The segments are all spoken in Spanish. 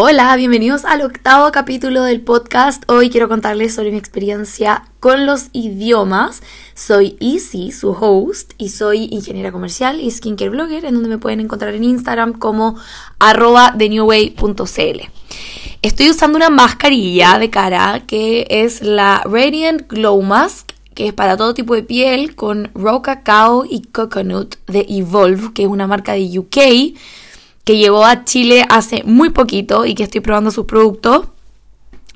Hola, bienvenidos al octavo capítulo del podcast. Hoy quiero contarles sobre mi experiencia con los idiomas. Soy Easy, su host, y soy ingeniera comercial y skincare blogger, en donde me pueden encontrar en Instagram como arroba. Estoy usando una mascarilla de cara que es la Radiant Glow Mask que es para todo tipo de piel, con Raw Cacao y Coconut de Evolve, que es una marca de UK que llegó a Chile hace muy poquito y que estoy probando sus productos.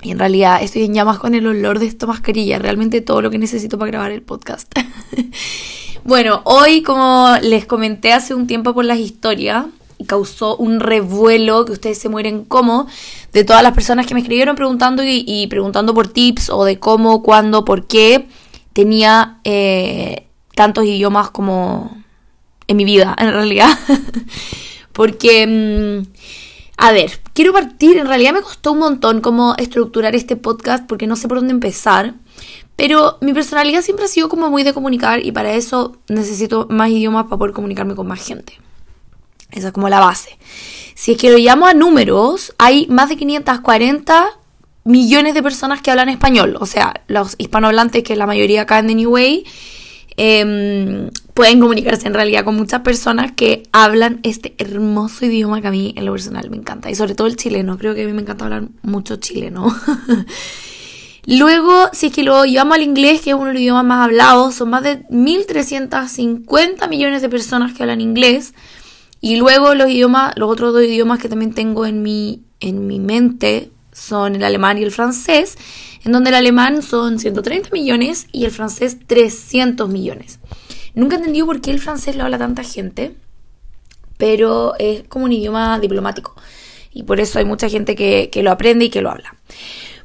Y en realidad estoy en llamas con el olor de esta mascarilla, realmente todo lo que necesito para grabar el podcast. bueno, hoy como les comenté hace un tiempo por las historias, causó un revuelo que ustedes se mueren como de todas las personas que me escribieron preguntando y, preguntando por tips o de cómo, cuándo, por qué tenía eh, tantos idiomas como en mi vida, en realidad. Porque, mm, a ver, quiero partir, en realidad me costó un montón cómo estructurar este podcast porque no sé por dónde empezar. Pero mi personalidad siempre ha sido como muy de comunicar y para eso necesito más idiomas para poder comunicarme con más gente. Esa es como la base. Si es que lo llamo a números, hay más de 540 millones de personas que hablan español. O sea, los hispanohablantes, que la mayoría acá en The New Way, Em, pueden comunicarse en realidad con muchas personas que hablan este hermoso idioma que a mí en lo personal me encanta. Y sobre todo el chileno, creo que a mí me encanta hablar mucho chileno. Luego, si es que lo llevamos al inglés, que es uno de los idiomas más hablados, son más de 1.350 millones de personas que hablan inglés. Y luego los idiomas, los otros dos idiomas que también tengo en mi, en mi mente son el alemán y el francés en donde el alemán son 130 millones y el francés 300 millones. Nunca he entendido por qué el francés lo habla tanta gente, pero es como un idioma diplomático y por eso hay mucha gente que, lo aprende y que lo habla.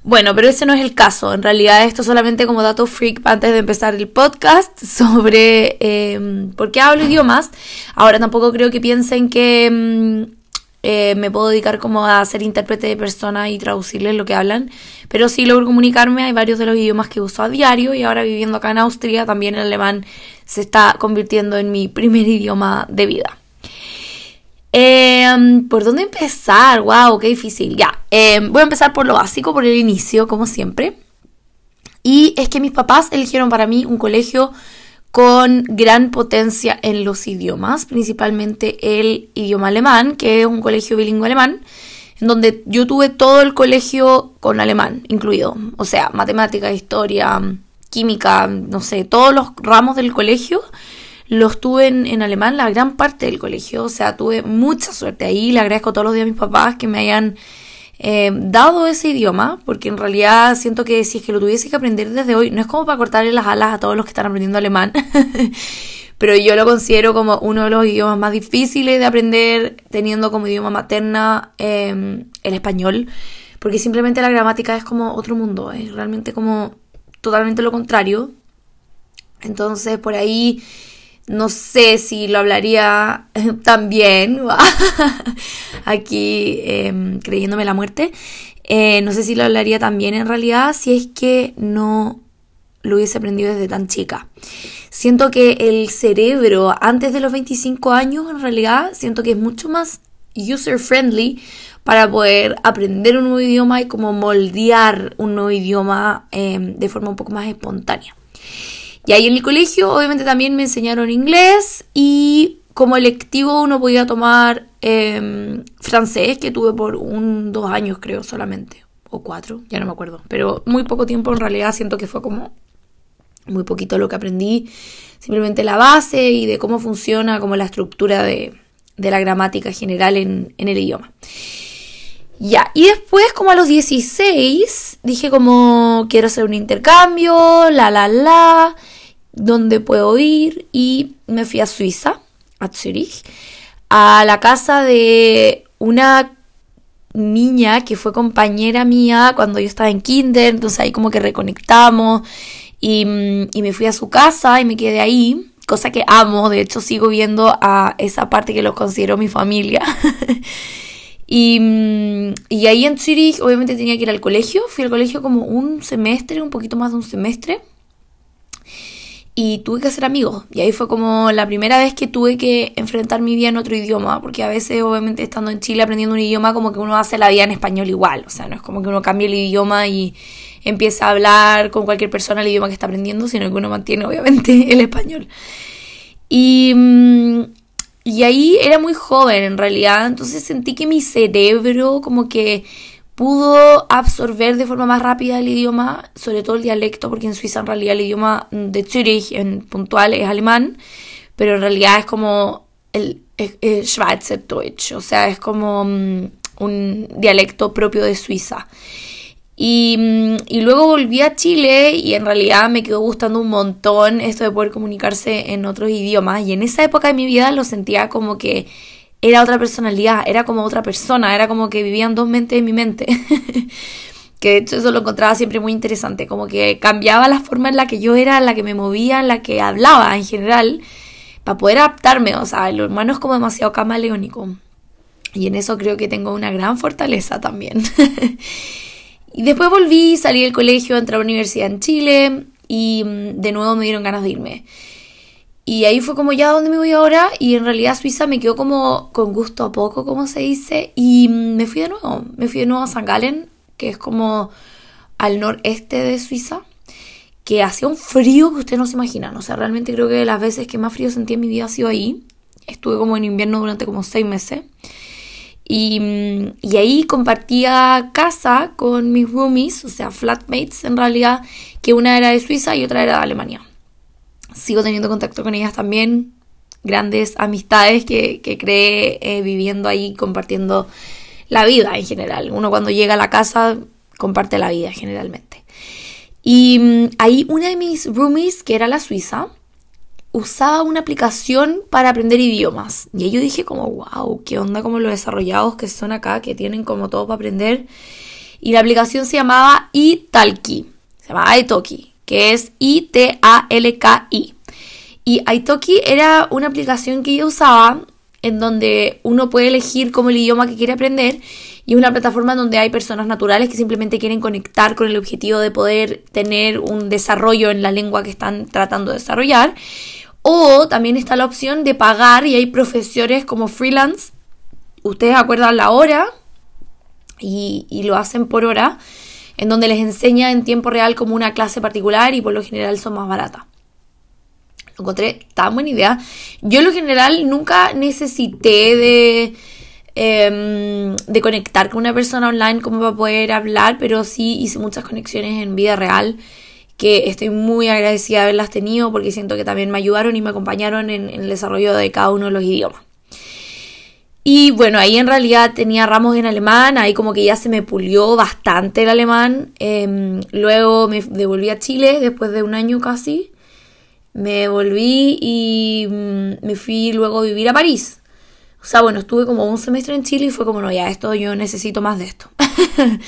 Bueno, pero ese no es el caso. En realidad, esto solamente como dato freak antes de empezar el podcast sobre em, por qué hablo idiomas. Ahora tampoco creo que piensen que em, eh, me puedo dedicar como a ser intérprete de personas y traducirles lo que hablan, pero sí logro comunicarme, hay varios de los idiomas que uso a diario y ahora viviendo acá en Austria también el alemán se está convirtiendo en mi primer idioma de vida. Em, ¿Por dónde empezar? ¡Wow! ¡Qué difícil! Ya, em, voy a empezar por lo básico, por el inicio, como siempre. Y es que mis papás eligieron para mí un colegio con gran potencia en los idiomas, principalmente el idioma alemán, que es un colegio bilingüe alemán, en donde yo tuve todo el colegio con alemán incluido, o sea, matemática, historia, química, no sé, todos los ramos del colegio los tuve en, alemán, la gran parte del colegio, o sea, tuve mucha suerte ahí, le agradezco todos los días a mis papás que me hayan eh, dado ese idioma, porque en realidad siento que si es que lo tuviese que aprender desde hoy, no es como para cortarle las alas a todos los que están aprendiendo alemán, pero yo lo considero como uno de los idiomas más difíciles de aprender teniendo como idioma materna em, el español, porque simplemente la gramática es como otro mundo, es realmente como totalmente lo contrario. Entonces por ahí no sé si lo hablaría también, aquí em, creyéndome la muerte. Eh, no sé si lo hablaría también en realidad si es que no lo hubiese aprendido desde tan chica. Siento que el cerebro antes de los 25 años en realidad siento que es mucho más user friendly para poder aprender un nuevo idioma y como moldear un nuevo idioma em, de forma un poco más espontánea. Y ahí en el colegio obviamente también me enseñaron inglés y como electivo uno podía tomar em, francés, que tuve por un, dos años creo solamente, o cuatro, ya no me acuerdo, pero muy poco tiempo en realidad siento que fue como muy poquito lo que aprendí, simplemente la base y de cómo funciona como la estructura de, de la gramática general en, en el idioma. Ya, y después como a los 16 dije como quiero hacer un intercambio, la la la, donde puedo ir y me fui a Suiza, a Zurich, a la casa de una niña que fue compañera mía cuando yo estaba en kinder, entonces ahí como que reconectamos y, y, me fui a su casa y me quedé ahí, cosa que amo, de hecho sigo viendo a esa parte que lo considero mi familia. y, y ahí en Zurich obviamente tenía que ir al colegio, fui al colegio como un semestre, un poquito más de un semestre. Y tuve que hacer amigos. Y ahí fue como la primera vez que tuve que enfrentar mi vida en otro idioma, porque a veces obviamente estando en Chile aprendiendo un idioma como que uno hace la vida en español igual, o sea, no es como que uno cambie el idioma y empieza a hablar con cualquier persona el idioma que está aprendiendo, sino que uno mantiene obviamente el español. Y, mm, y ahí era muy joven en realidad, entonces sentí que mi cerebro como que pudo absorber de forma más rápida el idioma, sobre todo el dialecto, porque en Suiza en realidad el idioma de Zürich en puntual es alemán, pero en realidad es como el, Schweizer Deutsch, o sea, es como mm, un dialecto propio de Suiza. Mm, y, luego volví a Chile y en realidad me quedó gustando un montón esto de poder comunicarse en otros idiomas. Y en esa época de mi vida lo sentía como que era otra personalidad, era como otra persona, era como que vivían dos mentes en mi mente. que de hecho eso lo encontraba siempre muy interesante, como que cambiaba la forma en la que yo era, en la que me movía, en la que hablaba en general, para poder adaptarme, o sea, el humano es como demasiado camaleónico. Y en eso creo que tengo una gran fortaleza también. y después volví, salí del colegio, entré a la universidad en Chile y mm, de nuevo me dieron ganas de irme. Y ahí fue como ya, ¿dónde me voy ahora? Y en realidad Suiza me quedó como con gusto a poco, como se dice. Y me fui de nuevo. Me fui de nuevo a San Galen, que es como al noreste de Suiza. Que hacía un frío que ustedes no se imaginan. O sea, realmente creo que las veces que más frío sentí en mi vida ha sido ahí. Estuve como en invierno durante como seis meses. Y, y, ahí compartía casa con mis roomies, o sea, flatmates en realidad, que una era de Suiza y otra era de Alemania sigo teniendo contacto con ellas también, grandes amistades que, que eh, viviendo ahí, compartiendo la vida en general. Uno cuando llega a la casa comparte la vida generalmente. Y mm, ahí una de mis roomies, que era la suiza, usaba una aplicación para aprender idiomas. Y yo dije como, wow, qué onda como los desarrollados que son acá, que tienen como todo para aprender. Y la aplicación se llamaba Italki, se llama Italki, que es I-T-A-L-K-I. Y Italki era una aplicación que yo usaba en donde uno puede elegir como el idioma que quiere aprender y es una plataforma donde hay personas naturales que simplemente quieren conectar con el objetivo de poder tener un desarrollo en la lengua que están tratando de desarrollar. O también está la opción de pagar y hay profesores como freelance. Ustedes acuerdan la hora y, y lo hacen por hora en donde les enseña en tiempo real como una clase particular y por lo general son más baratas. Encontré tan buena idea. Yo en lo general nunca necesité de, em, de conectar con una persona online como para poder hablar, pero sí hice muchas conexiones en vida real que estoy muy agradecida de haberlas tenido porque siento que también me ayudaron y me acompañaron en el desarrollo de cada uno de los idiomas. Y bueno, ahí en realidad tenía ramos en alemán, ahí como que ya se me pulió bastante el alemán. Em, luego me devolví a Chile después de un año casi. Me volví y mm, me fui luego a vivir a París. O sea, bueno, estuve como un semestre en Chile y fue como, no, ya esto yo necesito más de esto.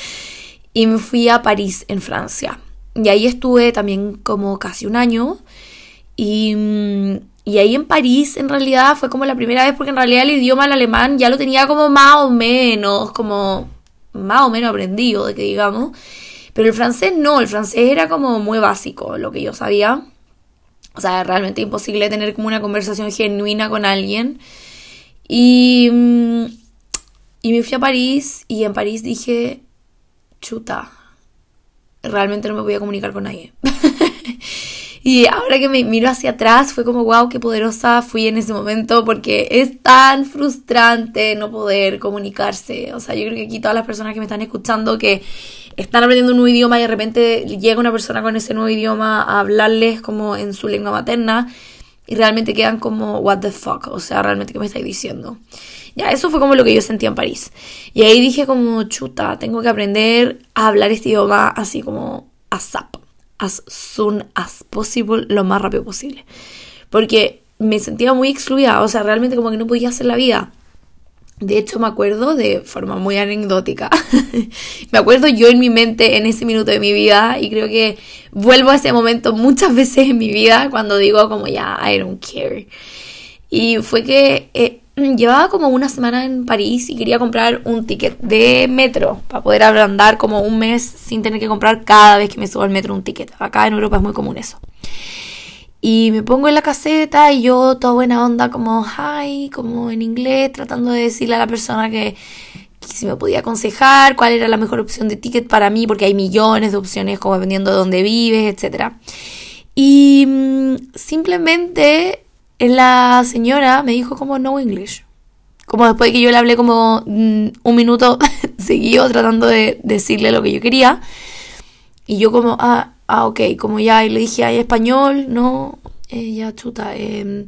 y me fui a París, en Francia. Y ahí estuve también como casi un año. Y mm, y ahí en París, en realidad, fue como la primera vez, porque en realidad el idioma el alemán ya lo tenía como más o menos, como más o menos aprendido, de que digamos. Pero el francés no, el francés era como muy básico, lo que yo sabía. O sea, realmente imposible tener como una conversación genuina con alguien. Y, mm, y me fui a París y en París dije, chuta, realmente no me voy a comunicar con nadie. Y ahora que me miro hacia atrás fue como, wow, qué poderosa fui en ese momento porque es tan frustrante no poder comunicarse. O sea, yo creo que aquí todas las personas que me están escuchando que están aprendiendo un nuevo idioma y de repente llega una persona con ese nuevo idioma a hablarles como en su lengua materna y realmente quedan como, what the fuck, o sea, realmente qué me estáis diciendo. Ya, eso fue como lo que yo sentía en París. Y ahí dije como, chuta, tengo que aprender a hablar este idioma así como a zap as soon as possible, lo más rápido posible. Porque me sentía muy excluida, o sea, realmente como que no podía hacer la vida. De hecho, me acuerdo de forma muy anecdótica. me acuerdo yo en mi mente en ese minuto de mi vida y creo que vuelvo a ese momento muchas veces en mi vida cuando digo como ya, I don't care. Y fue que eh, llevaba como una semana en París y quería comprar un ticket de metro para poder andar como un mes sin tener que comprar cada vez que me subo al metro un ticket. Acá en Europa es muy común eso. Y me pongo en la caseta y yo toda buena onda como hi, como en inglés, tratando de decirle a la persona que, si me podía aconsejar cuál era la mejor opción de ticket para mí, porque hay millones de opciones como dependiendo de dónde vives, etc. Y mm, simplemente la señora me dijo como no English. Como después de que yo le hablé como mm, un minuto seguido tratando de decirle lo que yo quería. Y yo como, ah, ah ok, como ya le dije, hay español, no, eh, ya chuta, eh,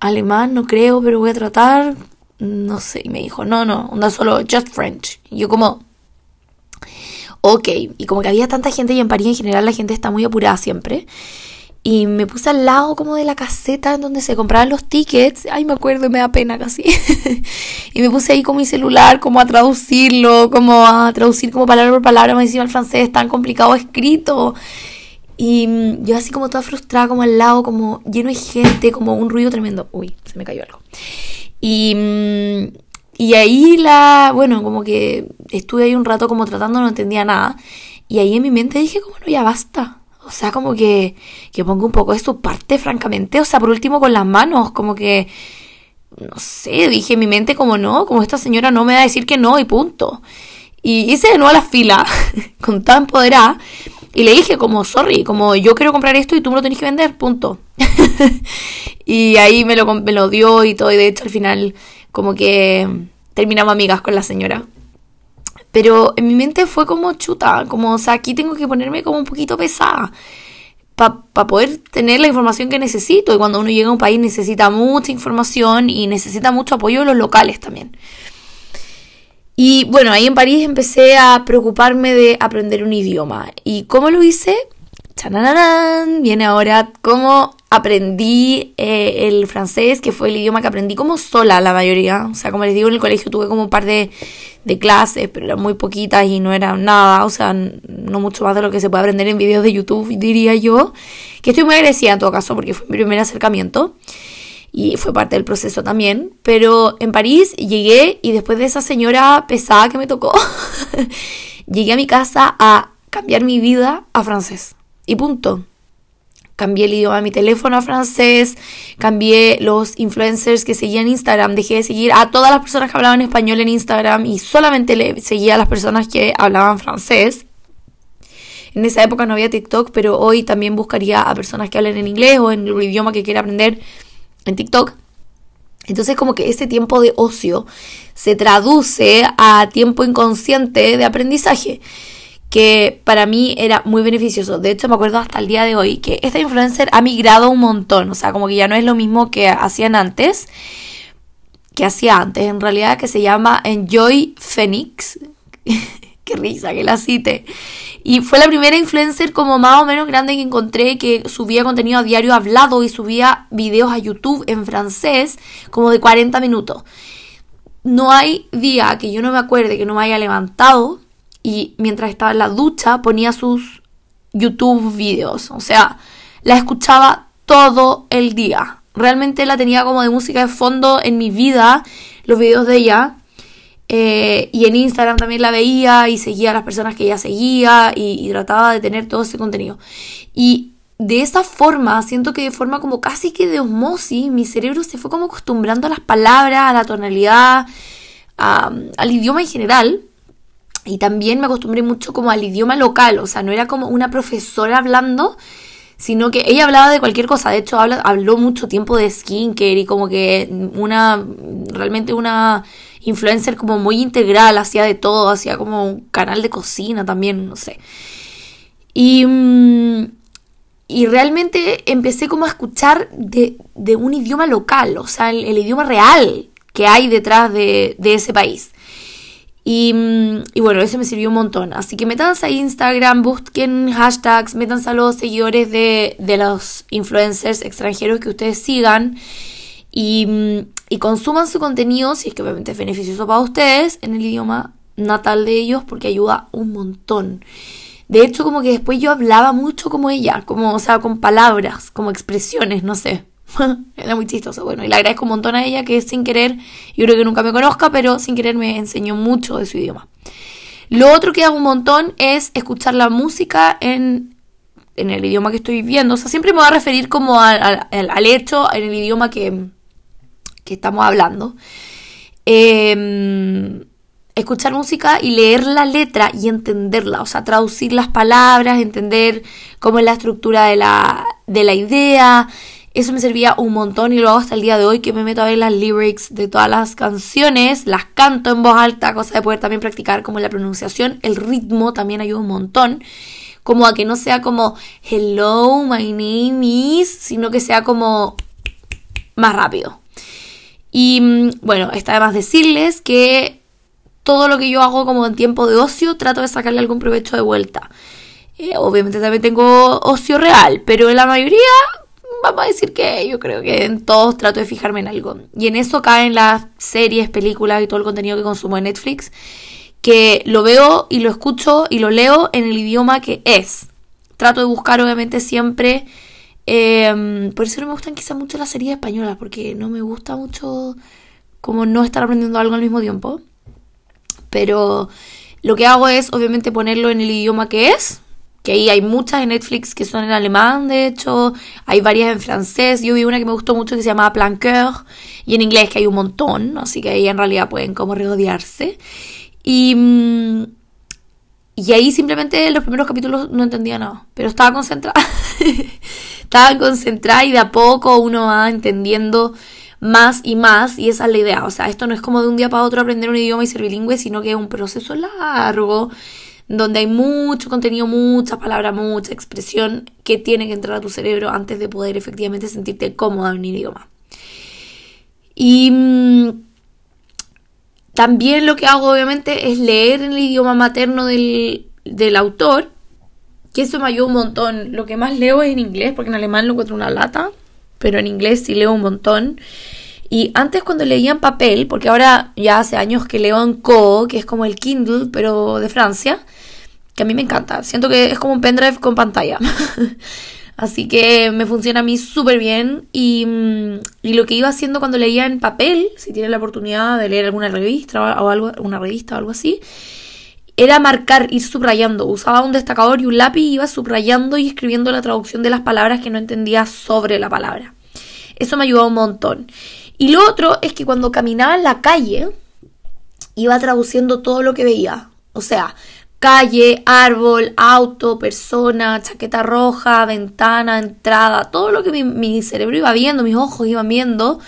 alemán no creo, pero voy a tratar, no sé, y me dijo, no, no, onda solo just French. Y yo como, ok, y como que había tanta gente y en París en general la gente está muy apurada siempre. Y me puse al lado como de la caseta en donde se compraban los tickets. Ay, me acuerdo, me da pena casi. y me puse ahí con mi celular como a traducirlo, como a traducir como palabra por palabra, me decía el francés tan complicado escrito. Y mm, yo así como toda frustrada, como al lado, como lleno de gente, como un ruido tremendo. Uy, se me cayó algo. Y, mm, y ahí la, bueno, como que estuve ahí un rato como tratando, no entendía nada. Y ahí en mi mente dije, como no, ya basta o sea, como que, que pongo un poco de su parte, francamente. O sea, por último con las manos, como que, no sé, dije en mi mente como no, como esta señora no me va a decir que no y punto. Y hice de nuevo la fila, con tan empoderada, y le dije como, sorry, como yo quiero comprar esto y tú me lo tenés que vender, punto. y ahí me lo, me lo dio y todo, y de hecho al final como que terminamos amigas con la señora. Pero en mi mente fue como chuta, como, o sea, aquí tengo que ponerme como un poquito pesada para poder tener la información que necesito. Y cuando uno llega a un país necesita mucha información y necesita mucho apoyo de los locales también. Y bueno, ahí en París empecé a preocuparme de aprender un idioma. ¿Y cómo lo hice? ¡Chananán! Viene ahora cómo aprendí eh, el francés, que fue el idioma que aprendí como sola la mayoría. O sea, como les digo, en el colegio tuve como un par de, de clases, pero eran muy poquitas y no era nada, o sea, no mucho más de lo que se puede aprender en videos de YouTube, diría yo. Que estoy muy agradecida en todo caso, porque fue mi primer acercamiento y fue parte del proceso también. Pero en París llegué y después de esa señora pesada que me tocó, llegué a mi casa a cambiar mi vida a francés. Y punto cambié el idioma de mi teléfono a francés, cambié los influencers que seguía en Instagram, dejé de seguir a todas las personas que hablaban español en Instagram y solamente le seguía a las personas que hablaban francés. En esa época no había TikTok, pero hoy también buscaría a personas que hablen en inglés o en el idioma que quiera aprender en TikTok. Entonces como que ese tiempo de ocio se traduce a tiempo inconsciente de aprendizaje que para mí era muy beneficioso. De hecho, me acuerdo hasta el día de hoy que esta influencer ha migrado un montón. O sea, como que ya no es lo mismo que hacían antes. Que hacía antes, en realidad, que se llama Enjoy Phoenix. Qué risa que la cite. Y fue la primera influencer como más o menos grande que encontré que subía contenido a diario hablado y subía videos a YouTube en francés como de 40 minutos. No hay día que yo no me acuerde que no me haya levantado y mientras estaba en la ducha ponía sus YouTube videos. O sea, la escuchaba todo el día. Realmente la tenía como de música de fondo en mi vida, los videos de ella. Eh, y en Instagram también la veía y seguía a las personas que ella seguía y, y trataba de tener todo ese contenido. Y de esa forma, siento que de forma como casi que de osmosis, mi cerebro se fue como acostumbrando a las palabras, a la tonalidad, al idioma en general. Y también me acostumbré mucho como al idioma local, o sea, no era como una profesora hablando, sino que ella hablaba de cualquier cosa. De hecho, habló mucho tiempo de skincare y como que una, realmente una influencer como muy integral, hacía de todo, hacía como un canal de cocina también, no sé. Y, mm, y realmente empecé como a escuchar de, de un idioma local, o sea, el, idioma real que hay detrás de, de ese país. Mm, y, bueno, eso me sirvió un montón. Así que métanse a Instagram, busquen hashtags, métanse a los seguidores de, los influencers extranjeros que ustedes sigan y, mm, y, consuman su contenido, si es que obviamente es beneficioso para ustedes, en el idioma natal de ellos, porque ayuda un montón. De hecho, como que después yo hablaba mucho como ella, como, o sea, con palabras, como expresiones, no sé. Era muy chistoso. Bueno, y le agradezco un montón a ella que sin querer, yo creo que nunca me conozca, pero sin querer me enseñó mucho de su idioma. Lo otro que hago un montón es escuchar la música en, en el idioma que estoy viendo. O sea, siempre me voy a referir como al, hecho en el idioma que, que estamos hablando. Em, escuchar música y leer la letra y entenderla, o sea, traducir las palabras, entender cómo es la estructura de la, de la idea. Eso me servía un montón y lo hago hasta el día de hoy que me meto a ver las lyrics de todas las canciones, las canto en voz alta, cosa de poder también practicar como la pronunciación, el ritmo también ayuda un montón, como a que no sea como hello, my name is, sino que sea como más rápido. Y mm, bueno, está de más decirles que todo lo que yo hago como en tiempo de ocio trato de sacarle algún provecho de vuelta. Eh, obviamente también tengo ocio real, pero en la mayoría vamos a decir que yo creo que en todos trato de fijarme en algo. Y en eso caen las series, películas y todo el contenido que consumo en Netflix, que lo veo y lo escucho y lo leo en el idioma que es. Trato de buscar obviamente siempre... Em, por eso no me gustan quizás mucho las series españolas, porque no me gusta mucho como no estar aprendiendo algo al mismo tiempo. Pero lo que hago es obviamente ponerlo en el idioma que es que ahí hay muchas en Netflix que son en alemán, de hecho, hay varias en francés, yo vi una que me gustó mucho que se llama Planqueur, y en inglés que hay un montón, así que ahí en realidad pueden como rodearse. Y, mm, y ahí simplemente en los primeros capítulos no entendía nada, pero estaba concentrada. estaba concentrada y de a poco uno va entendiendo más y más y esa es la idea. O sea, esto no es como de un día para otro aprender un idioma y ser bilingüe, sino que es un proceso largo donde hay mucho contenido, muchas palabras, mucha expresión que tiene que entrar a tu cerebro antes de poder efectivamente sentirte cómoda en un idioma. Y mm, también lo que hago obviamente es leer en el idioma materno del, del autor, que eso me ayuda un montón. Lo que más leo es en inglés, porque en alemán lo encuentro una lata, pero en inglés sí leo un montón. Y antes cuando leía en papel, porque ahora ya hace años que leo en Co, que es como el Kindle, pero de Francia, que a mí me encanta. Siento que es como un pendrive con pantalla. Así que me funciona a mí súper bien. Y, mm, y, lo que iba haciendo cuando leía en papel, si tienen la oportunidad de leer alguna revista o algo, una revista o algo así, era marcar, ir subrayando. Usaba un destacador y un lápiz y iba subrayando y escribiendo la traducción de las palabras que no entendía sobre la palabra. Eso me ayudó un montón. Y lo otro es que cuando caminaba en la calle, iba traduciendo todo lo que veía. O sea, calle, árbol, auto, persona, chaqueta roja, ventana, entrada, todo lo que mi, cerebro iba viendo, mis ojos iban viendo,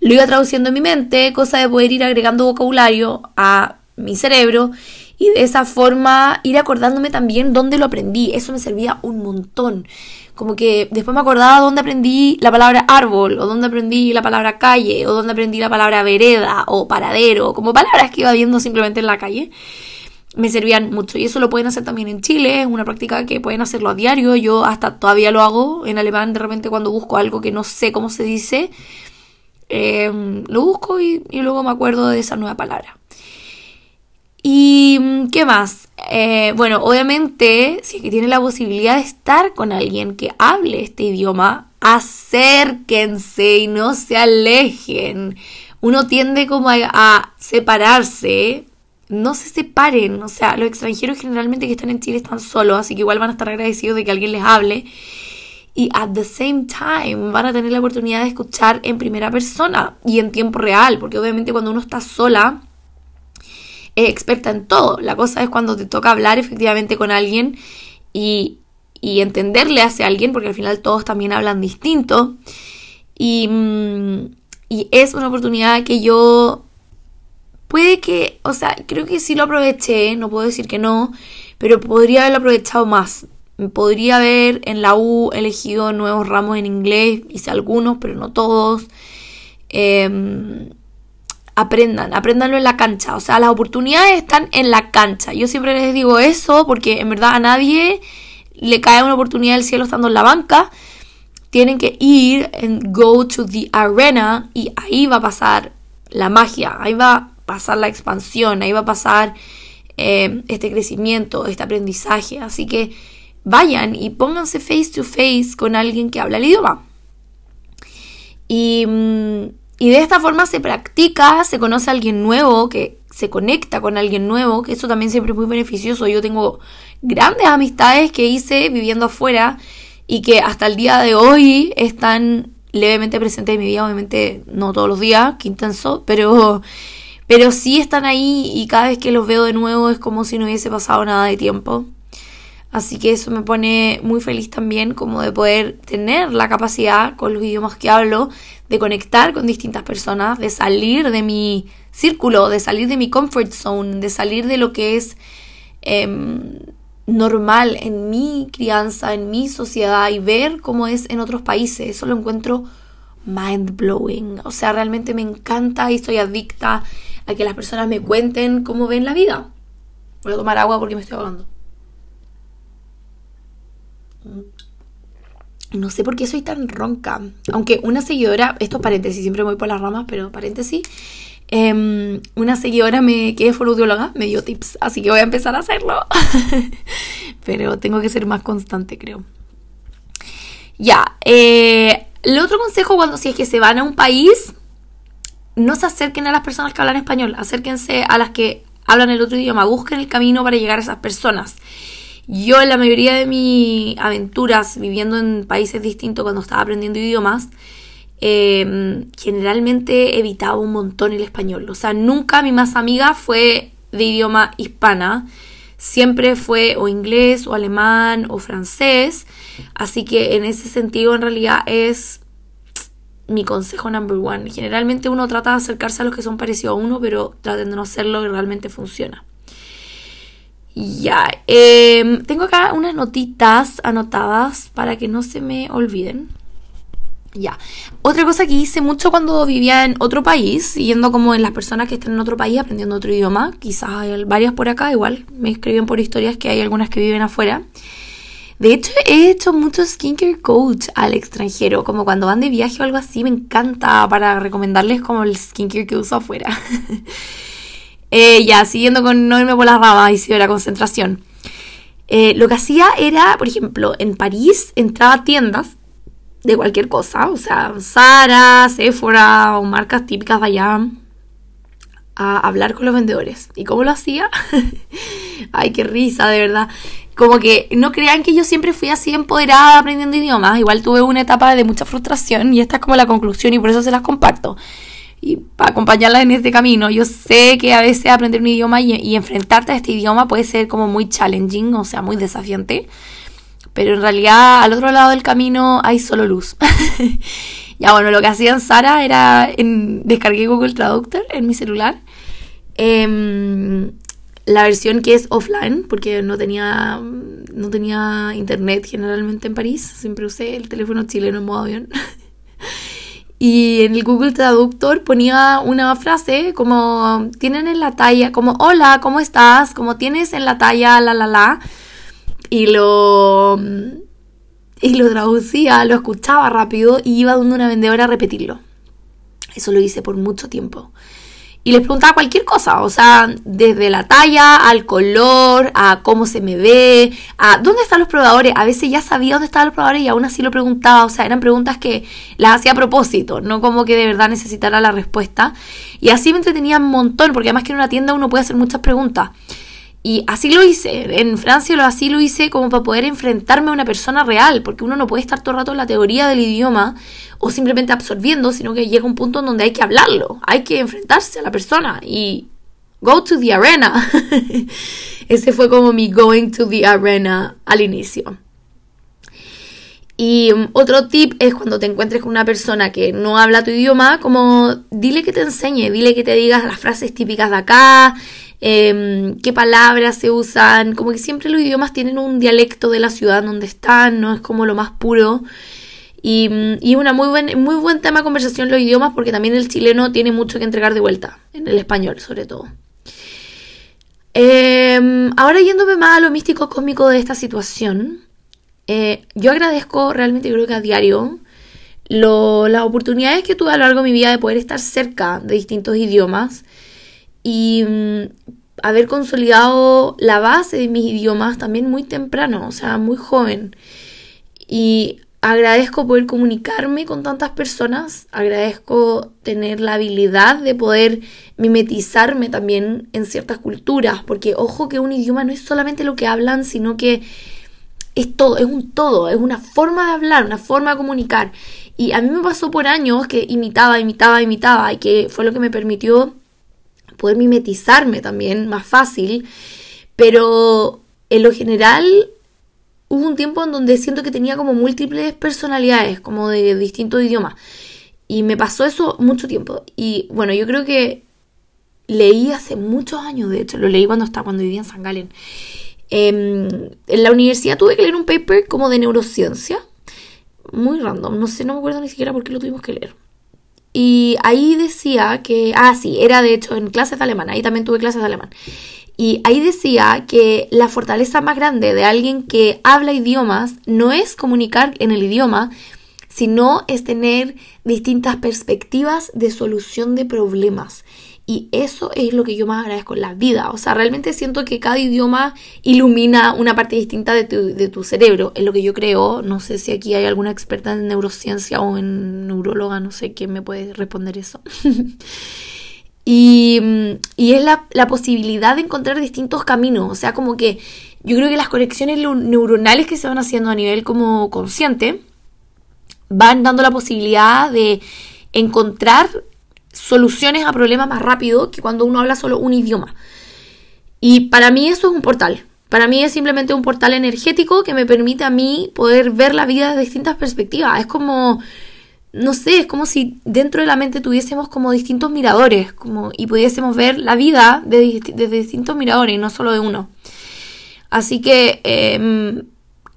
lo iba traduciendo en mi mente, cosa de poder ir agregando vocabulario a mi cerebro y de esa forma ir acordándome también dónde lo aprendí. Eso me servía un montón. Como que después me acordaba dónde aprendí la palabra árbol, o dónde aprendí la palabra calle, o dónde aprendí la palabra vereda, o paradero, como palabras que iba viendo simplemente en la calle me servían mucho. Y eso lo pueden hacer también en Chile, es una práctica que pueden hacerlo a diario. Yo hasta todavía lo hago en alemán, de repente cuando busco algo que no sé cómo se dice, em, lo busco y, luego me acuerdo de esa nueva palabra. ¿Y mm, qué más? Eh, bueno, obviamente, si es que tienen la posibilidad de estar con alguien que hable este idioma, acérquense y no se alejen. Uno tiende como a separarse no se separen, o sea, los extranjeros generalmente que están en Chile están solos, así que igual van a estar agradecidos de que alguien les hable. Y at the same time van a tener la oportunidad de escuchar en primera persona y en tiempo real, porque obviamente cuando uno está sola es experta en todo. La cosa es cuando te toca hablar efectivamente con alguien y, y entenderle hacia alguien, porque al final todos también hablan distinto. Y, mm, y es una oportunidad que yo Puede que, o sea, creo que sí lo aproveché, no puedo decir que no, pero podría haberlo aprovechado más. Podría haber en la U elegido nuevos ramos en inglés, hice algunos, pero no todos. Em, aprendan, aprendanlo en la cancha. O sea, las oportunidades están en la cancha. Yo siempre les digo eso porque en verdad a nadie le cae una oportunidad del cielo estando en la banca. Tienen que ir en go to the arena y ahí va a pasar la magia. Ahí va pasar la expansión, ahí va a pasar eh, este crecimiento, este aprendizaje. Así que vayan y pónganse face to face con alguien que habla el idioma. Y, mm, y de esta forma se practica, se conoce a alguien nuevo, que se conecta con alguien nuevo, que eso también siempre es muy beneficioso. Yo tengo grandes amistades que hice viviendo afuera y que hasta el día de hoy están levemente presentes en mi vida, obviamente no todos los días, qué intenso, pero, pero sí están ahí y cada vez que los veo de nuevo es como si no hubiese pasado nada de tiempo. Así que eso me pone muy feliz también como de poder tener la capacidad con los idiomas que hablo de conectar con distintas personas, de salir de mi círculo, de salir de mi comfort zone, de salir de lo que es em, normal en mi crianza, en mi sociedad y ver cómo es en otros países. Eso lo encuentro mind blowing. O sea, realmente me encanta y estoy adicta a que las personas me cuenten cómo ven la vida. Voy a tomar agua porque me estoy ahogando. No sé por qué soy tan ronca. Aunque una seguidora, esto es paréntesis, siempre voy por las ramas, pero paréntesis. Em, una seguidora me, que es fonoaudióloga me dio tips, así que voy a empezar a hacerlo. pero tengo que ser más constante, creo. Ya, eh, el otro consejo cuando si es que se van a un país, no se acerquen a las personas que hablan español, acérquense a las que hablan el otro idioma, busquen el camino para llegar a esas personas. Yo en la mayoría de mis aventuras viviendo en países distintos cuando estaba aprendiendo idiomas, em, generalmente evitaba un montón el español. O sea, nunca mi más amiga fue de idioma hispana. Siempre fue o inglés o alemán o francés. Así que en ese sentido en realidad es mi consejo number one. Generalmente uno trata de acercarse a los que son parecidos a uno, pero traten de no hacerlo que realmente funciona. Ya, em, tengo acá unas notitas anotadas para que no se me olviden. Ya. Otra cosa que hice mucho cuando vivía en otro país, yendo como en las personas que están en otro país aprendiendo otro idioma, quizás hay varias por acá, igual me escriben por historias que hay algunas que viven afuera. De hecho, he hecho mucho skincare coach al extranjero, como cuando van de viaje o algo así, me encanta para recomendarles como el skincare que uso afuera. Eh, ya, siguiendo con no irme por las ramas y la concentración. Eh, lo que hacía era, por ejemplo, en París entraba a tiendas de cualquier cosa, o sea, Zara, Sephora o marcas típicas de allá, a hablar con los vendedores. ¿Y cómo lo hacía? Ay, qué risa, de verdad. Como que no crean que yo siempre fui así empoderada aprendiendo idiomas. Igual tuve una etapa de mucha frustración y esta es como la conclusión y por eso se las comparto y para acompañarlas en este camino. Yo sé que a veces aprender un idioma y, enfrentarte a este idioma puede ser como muy challenging, o sea, muy desafiante. Pero en realidad al otro lado del camino hay solo luz. ya bueno, lo que hacía en Sara era en, descargué Google Traductor en mi celular. Em, la versión que es offline, porque no tenía, no tenía internet generalmente en París. Siempre usé el teléfono chileno en modo avión. y en el Google Traductor ponía una frase como tienen en la talla, como hola, ¿cómo estás? Como tienes en la talla, la la la. Y lo, y lo traducía, lo escuchaba rápido y iba donde una vendedora a repetirlo. Eso lo hice por mucho tiempo y les preguntaba cualquier cosa, o sea, desde la talla al color, a cómo se me ve, a dónde están los probadores. A veces ya sabía dónde estaban los probadores y aún así lo preguntaba, o sea, eran preguntas que las hacía a propósito, no como que de verdad necesitara la respuesta. Y así me entretenía un montón, porque además que en una tienda uno puede hacer muchas preguntas. Y así lo hice. En Francia lo así lo hice como para poder enfrentarme a una persona real, porque uno no puede estar todo el rato en la teoría del idioma o simplemente absorbiendo, sino que llega un punto en donde hay que hablarlo, hay que enfrentarse a la persona y go to the arena. Ese fue como mi going to the arena al inicio. Y um, otro tip es cuando te encuentres con una persona que no habla tu idioma, como dile que te enseñe, dile que te digas las frases típicas de acá, Em, qué palabras se usan, como que siempre los idiomas tienen un dialecto de la ciudad donde están, no es como lo más puro. Y, y una muy buen, muy buen tema de conversación los idiomas porque también el chileno tiene mucho que entregar de vuelta, en el español sobre todo. Em, ahora yéndome más a lo místico cósmico de esta situación, eh, yo agradezco realmente, creo que a diario, las oportunidades que tuve a lo largo de mi vida de poder estar cerca de distintos idiomas y mm, haber consolidado la base de mis idiomas también muy temprano, o sea, muy joven. Y agradezco poder comunicarme con tantas personas, agradezco tener la habilidad de poder mimetizarme también en ciertas culturas, porque ojo que un idioma no es solamente lo que hablan, sino que es todo, es un todo, es una forma de hablar, una forma de comunicar. Y a mí me pasó por años que imitaba, imitaba, imitaba, y que fue lo que me permitió poder mimetizarme también más fácil, pero en lo general hubo un tiempo en donde siento que tenía como múltiples personalidades, como de distintos idiomas. Y me pasó eso mucho tiempo. Y bueno, yo creo que leí hace muchos años, de hecho, lo leí cuando estaba, cuando vivía en San Galen. Em, en la universidad tuve que leer un paper como de neurociencia. Muy random, no sé, no me acuerdo ni siquiera por qué lo tuvimos que leer. Y ahí decía que, ah, sí, era de hecho en clases de alemán, ahí también tuve clases de alemán. Y ahí decía que la fortaleza más grande de alguien que habla idiomas no es comunicar en el idioma, sino es tener distintas perspectivas de solución de problemas. Y eso es lo que yo más agradezco en la vida. O sea, realmente siento que cada idioma ilumina una parte distinta de tu, de tu cerebro. Es lo que yo creo. No sé si aquí hay alguna experta en neurociencia o en neuróloga, no sé quién me puede responder eso. Y, es la, posibilidad de encontrar distintos caminos. O sea, como que yo creo que las conexiones neuronales que se van haciendo a nivel como consciente van dando la posibilidad de encontrar soluciones a problemas más rápido que cuando uno habla solo un idioma. Y para mí eso es un portal. Para mí es simplemente un portal energético que me permite a mí poder ver la vida de distintas perspectivas. Es como no sé, es como si dentro de la mente tuviésemos como distintos miradores como, y pudiésemos ver la vida desde, distintos miradores y no solo de uno. Así que em,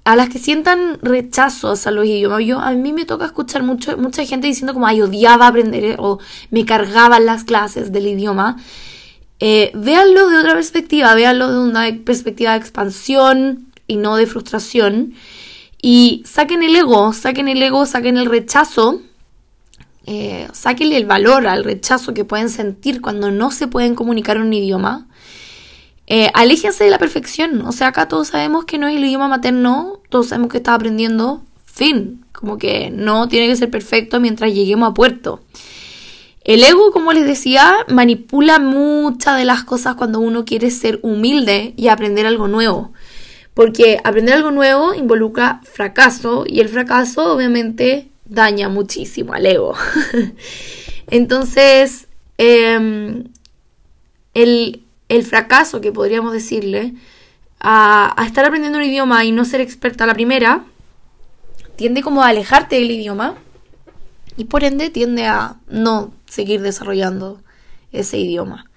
a las que sientan rechazos a los idiomas, yo, a mí me toca escuchar mucho, mucha gente diciendo como, ay, odiaba aprender o me cargaban las clases del idioma. Eh, véanlo de otra perspectiva, véanlo de una perspectiva de expansión y no de frustración. Y saquen el ego, saquen el ego, saquen el rechazo eh, el valor al rechazo que pueden sentir cuando no se pueden comunicar un idioma. Eh, aléjense de la perfección. O sea, acá todos sabemos que no es el idioma materno, todos sabemos que está aprendiendo. Fin. Como que no tiene que ser perfecto mientras lleguemos a puerto. El ego, como les decía, manipula muchas de las cosas cuando uno quiere ser humilde y aprender algo nuevo. Porque aprender algo nuevo involucra fracaso y el fracaso obviamente daña muchísimo al ego. Entonces, em, el, fracaso que podríamos decirle a, estar aprendiendo un idioma y no ser experta a la primera, tiende como a alejarte del idioma y por ende tiende a no seguir desarrollando ese idioma.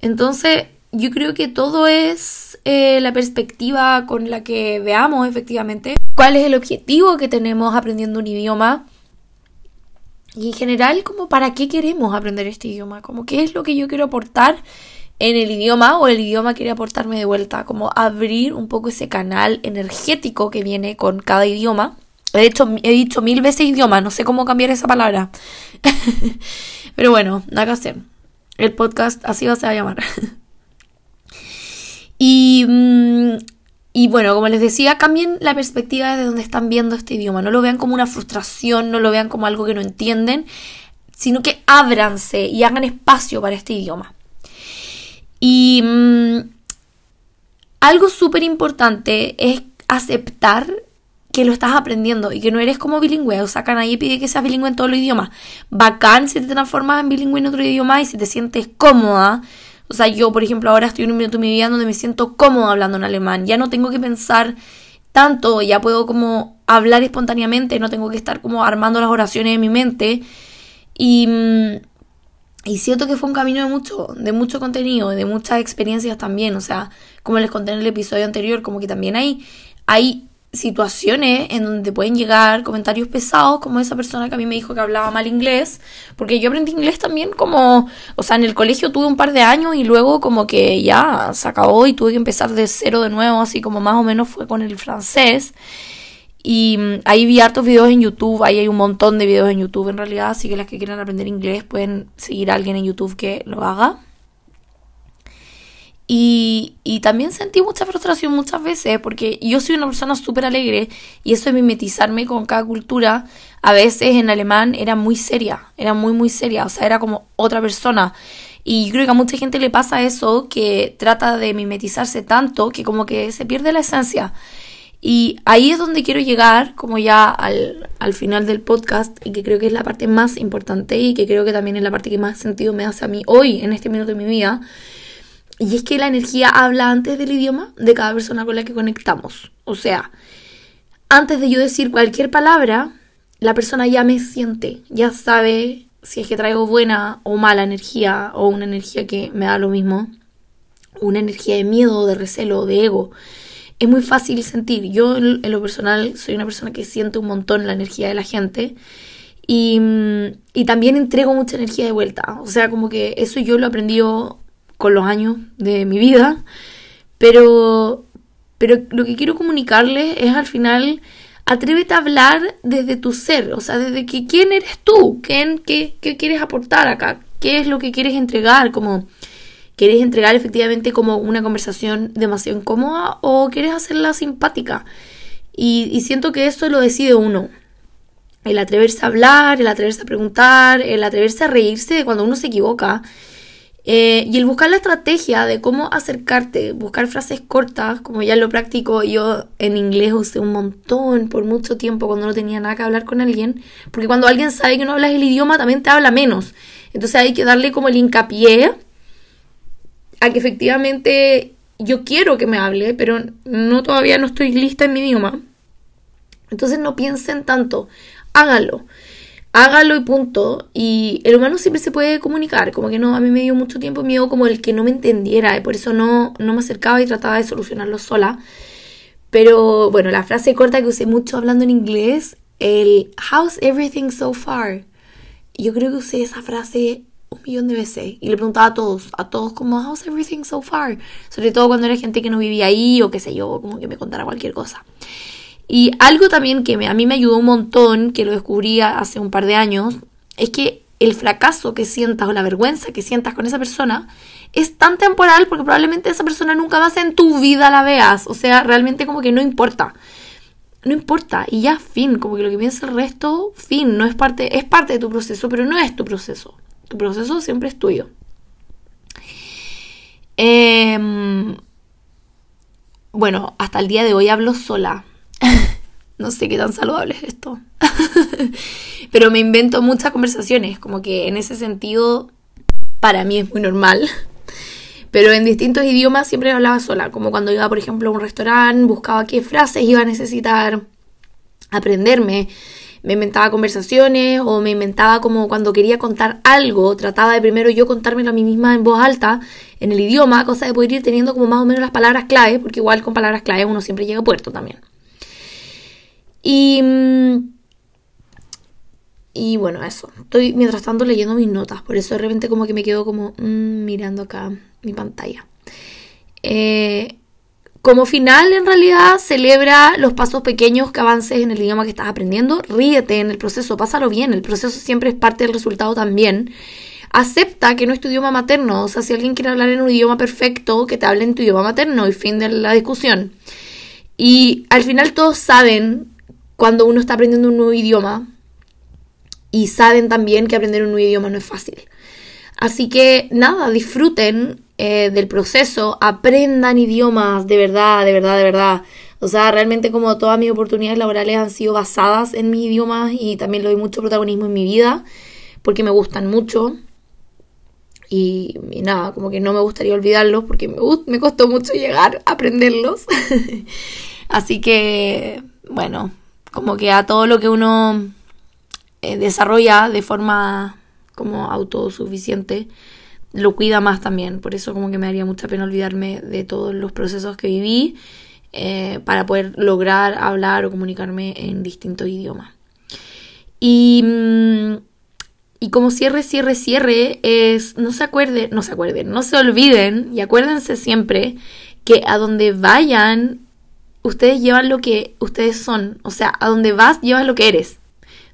Entonces, yo creo que todo es eh, la perspectiva con la que veamos efectivamente cuál es el objetivo que tenemos aprendiendo un idioma y en general como para qué queremos aprender este idioma, como qué es lo que yo quiero aportar en el idioma o el idioma quiere aportarme de vuelta, como abrir un poco ese canal energético que viene con cada idioma. De hecho, he dicho mil veces idioma, no sé cómo cambiar esa palabra. Pero bueno, nada que hacer. El podcast así va a llamar. Y, mm, y bueno, como les decía, cambien la perspectiva de donde están viendo este idioma. No lo vean como una frustración, no lo vean como algo que no entienden, sino que ábranse y hagan espacio para este idioma. Y mm, algo súper importante es aceptar que lo estás aprendiendo y que no eres como bilingüe. O sea, que nadie pide que seas bilingüe en todos los idiomas. Bacán si te transformas en bilingüe en otro idioma y si te sientes cómoda o sea, yo, por ejemplo, ahora estoy en un minuto de mi vida donde me siento cómodo hablando en alemán. Ya no tengo que pensar tanto, ya puedo como hablar espontáneamente, no tengo que estar como armando las oraciones en mi mente. Y, mm, y siento que fue un camino de mucho, de mucho contenido, de muchas experiencias también. O sea, como les conté en el episodio anterior, como que también hay, hay situaciones en donde pueden llegar comentarios pesados, como esa persona que a mí me dijo que hablaba mal inglés, porque yo aprendí inglés también como, o sea, en el colegio tuve un par de años y luego como que ya se acabó y tuve que empezar de cero de nuevo, así como más o menos fue con el francés. Y mm, ahí vi hartos videos en YouTube, ahí hay un montón de videos en YouTube en realidad, así que las que quieran aprender inglés pueden seguir a alguien en YouTube que lo haga. Y, y, también sentí mucha frustración muchas veces porque yo soy una persona súper alegre y eso de mimetizarme con cada cultura a veces en alemán era muy seria, era muy muy seria, o sea, era como otra persona. Y creo que a mucha gente le pasa eso, que trata de mimetizarse tanto que como que se pierde la esencia. Y ahí es donde quiero llegar, como ya al, al, final del podcast, y que creo que es la parte más importante y que creo que también es la parte que más sentido me hace a mí hoy, en este minuto de mi vida. Y es que la energía habla antes del idioma de cada persona con la que conectamos. O sea, antes de yo decir cualquier palabra, la persona ya me siente, ya sabe si es que traigo buena o mala energía o una energía que me da lo mismo, una energía de miedo, de recelo, de ego. Es muy fácil sentir. Yo en lo personal soy una persona que siente un montón la energía de la gente y, y también entrego mucha energía de vuelta. O sea, como que eso yo lo aprendí con los años de mi vida. Pero, pero lo que quiero comunicarles es al final Atrévete a hablar desde tu ser, o sea, desde que quién eres tú, ¿Quién, qué, qué quieres aportar acá, qué es lo que quieres entregar, como quieres entregar efectivamente como una conversación demasiado incómoda o quieres hacerla simpática. Y, y siento que eso lo decide uno. El atreverse a hablar, el atreverse a preguntar, el atreverse a reírse de cuando uno se equivoca eh, y el buscar la estrategia de cómo acercarte, buscar frases cortas, como ya lo practico, yo en inglés usé un montón por mucho tiempo cuando no tenía nada que hablar con alguien, porque cuando alguien sabe que no hablas el idioma también te habla menos. Entonces hay que darle como el hincapié a que efectivamente yo quiero que me hable, pero no todavía no estoy lista en mi idioma. Entonces no piensen tanto, hágalo hágalo y punto. Y el humano siempre se puede comunicar, como que no, a mí me dio mucho tiempo miedo como el que no me entendiera, y por eso no, no me acercaba y trataba de solucionarlo sola. Pero bueno, la frase corta que usé mucho hablando en inglés, el How's everything so far? Yo creo que usé esa frase un millón de veces y le preguntaba a todos, a todos como How's everything so far? Sobre todo cuando era gente que no vivía ahí o qué sé yo, como que me contara cualquier cosa. Y algo también que a mí me ayudó un montón, que lo descubrí hace un par de años, es que el fracaso que sientas o la vergüenza que sientas con esa persona es tan temporal porque probablemente esa persona nunca más en tu vida la veas. O sea, realmente como que no importa. No importa. Y ya, fin. Como que lo que piensa el resto, fin. No es parte, es parte de tu proceso, pero no es tu proceso. Tu proceso siempre es tuyo. Em, bueno, hasta el día de hoy hablo sola. no sé qué tan saludable es esto. Pero me invento muchas conversaciones, como que en ese sentido para mí es muy normal. Pero en distintos idiomas siempre hablaba sola, como cuando iba, por ejemplo, a un restaurante, buscaba qué frases iba a necesitar aprenderme. Me inventaba conversaciones o me inventaba como cuando quería contar algo, trataba de primero yo contármelo a mí misma en voz alta, en el idioma, cosa de poder ir teniendo como más o menos las palabras clave, porque igual con palabras clave uno siempre llega a puerto también. Y, y bueno, eso. Estoy mientras tanto leyendo mis notas. Por eso de repente como que me quedo como mm, mirando acá mi pantalla. Eh, como final, en realidad, celebra los pasos pequeños que avances en el idioma que estás aprendiendo. Ríete en el proceso, pásalo bien. El proceso siempre es parte del resultado también. Acepta que no es tu idioma materno. O sea, si alguien quiere hablar en un idioma perfecto, que te hable en tu idioma materno y fin de la discusión. Y al final todos saben cuando uno está aprendiendo un nuevo idioma y saben también que aprender un nuevo idioma no es fácil. Así que nada, disfruten eh, del proceso, aprendan idiomas de verdad, de verdad, de verdad. O sea, realmente como todas mis oportunidades laborales han sido basadas en mis idiomas y también le doy mucho protagonismo en mi vida porque me gustan mucho. Y, nada, como que no me gustaría olvidarlos porque me, me costó mucho llegar a aprenderlos. Así que, bueno, como que a todo lo que uno eh, desarrolla de forma como autosuficiente, lo cuida más también. Por eso como que me haría mucha pena olvidarme de todos los procesos que viví eh, para poder lograr hablar o comunicarme en distintos idiomas. Y, mm, y como cierre, cierre, cierre es, no se acuerden, no se acuerden, no se olviden y acuérdense siempre que a donde vayan ustedes llevan lo que ustedes son. O sea, a donde vas llevas lo que eres.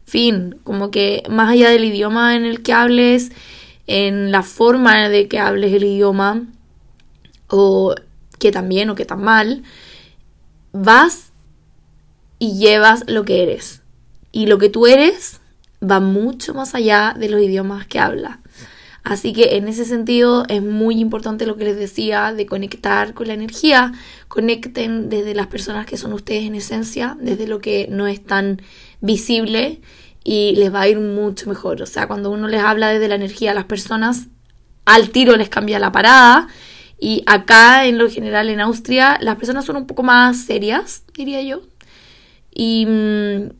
Fin, como que más allá del idioma en el que hables, en la forma de que hables el idioma, o qué tan bien o qué tan mal, vas y llevas lo que eres. Y lo que tú eres va mucho más allá de los idiomas que habla. Así que en ese sentido es muy importante lo que les decía de conectar con la energía. Conecten desde las personas que son ustedes en esencia, desde lo que no es tan visible y les va a ir mucho mejor. O sea, cuando uno les habla desde la energía a las personas, al tiro les cambia la parada. Y acá, en lo general, en Austria, las personas son un poco más serias, diría yo. Y, mm,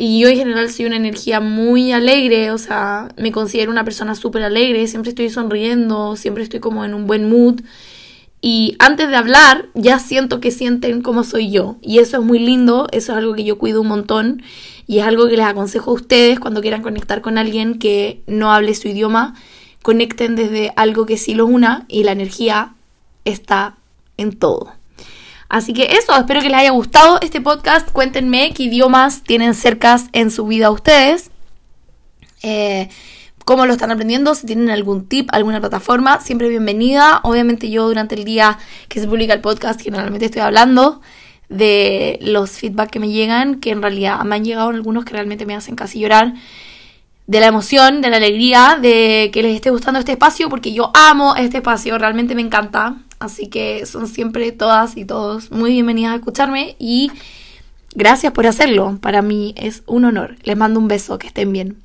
y yo en general soy una energía muy alegre, o sea, me considero una persona súper alegre, siempre estoy sonriendo, siempre estoy como en un buen mood. Y antes de hablar, ya siento que sienten como soy yo. Y eso es muy lindo, eso es algo que yo cuido un montón. Y es algo que les aconsejo a ustedes cuando quieran conectar con alguien que no hable su idioma. Conecten desde algo que sí los una y la energía está en todo. Así que eso, espero que les haya gustado este podcast. Cuéntenme qué idiomas tienen cercas en su vida ustedes. Eh, cómo lo están aprendiendo, si tienen algún tip, alguna plataforma, siempre bienvenida. Obviamente yo durante el día que se publica el podcast generalmente estoy hablando de los feedback que me llegan, que en realidad me han llegado algunos que realmente me hacen casi llorar, de la emoción, de la alegría, de que les esté gustando este espacio, porque yo amo este espacio, realmente me encanta. Así que son siempre todas y todos muy bienvenidas a escucharme y gracias por hacerlo. Para mí es un honor. Les mando un beso, que estén bien.